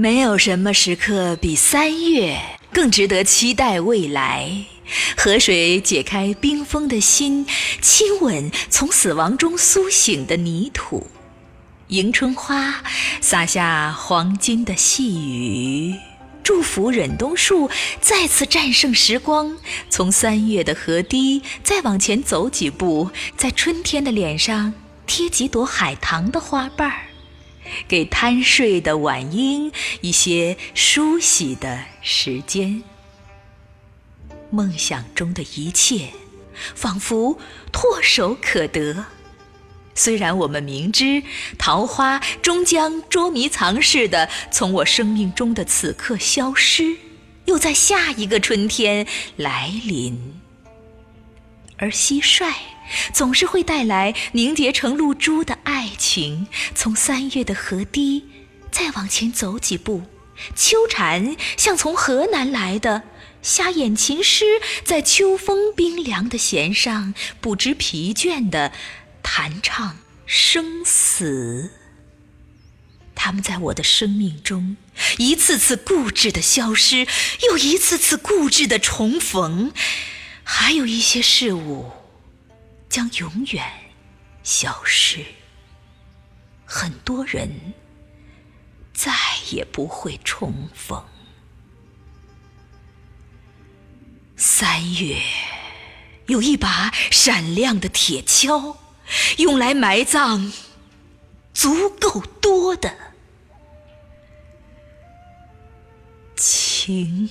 没有什么时刻比三月更值得期待未来。河水解开冰封的心，亲吻从死亡中苏醒的泥土。迎春花洒下黄金的细雨，祝福忍冬树再次战胜时光。从三月的河堤再往前走几步，在春天的脸上贴几朵海棠的花瓣儿。给贪睡的晚莺一些梳洗的时间。梦想中的一切，仿佛唾手可得。虽然我们明知桃花终将捉迷藏似的从我生命中的此刻消失，又在下一个春天来临，而蟋蟀。总是会带来凝结成露珠的爱情。从三月的河堤再往前走几步，秋蝉像从河南来的瞎眼琴师，在秋风冰凉的弦上不知疲倦地弹唱生死。他们在我的生命中一次次固执地消失，又一次次固执地重逢。还有一些事物。将永远消失，很多人再也不会重逢。三月有一把闪亮的铁锹，用来埋葬足够多的情。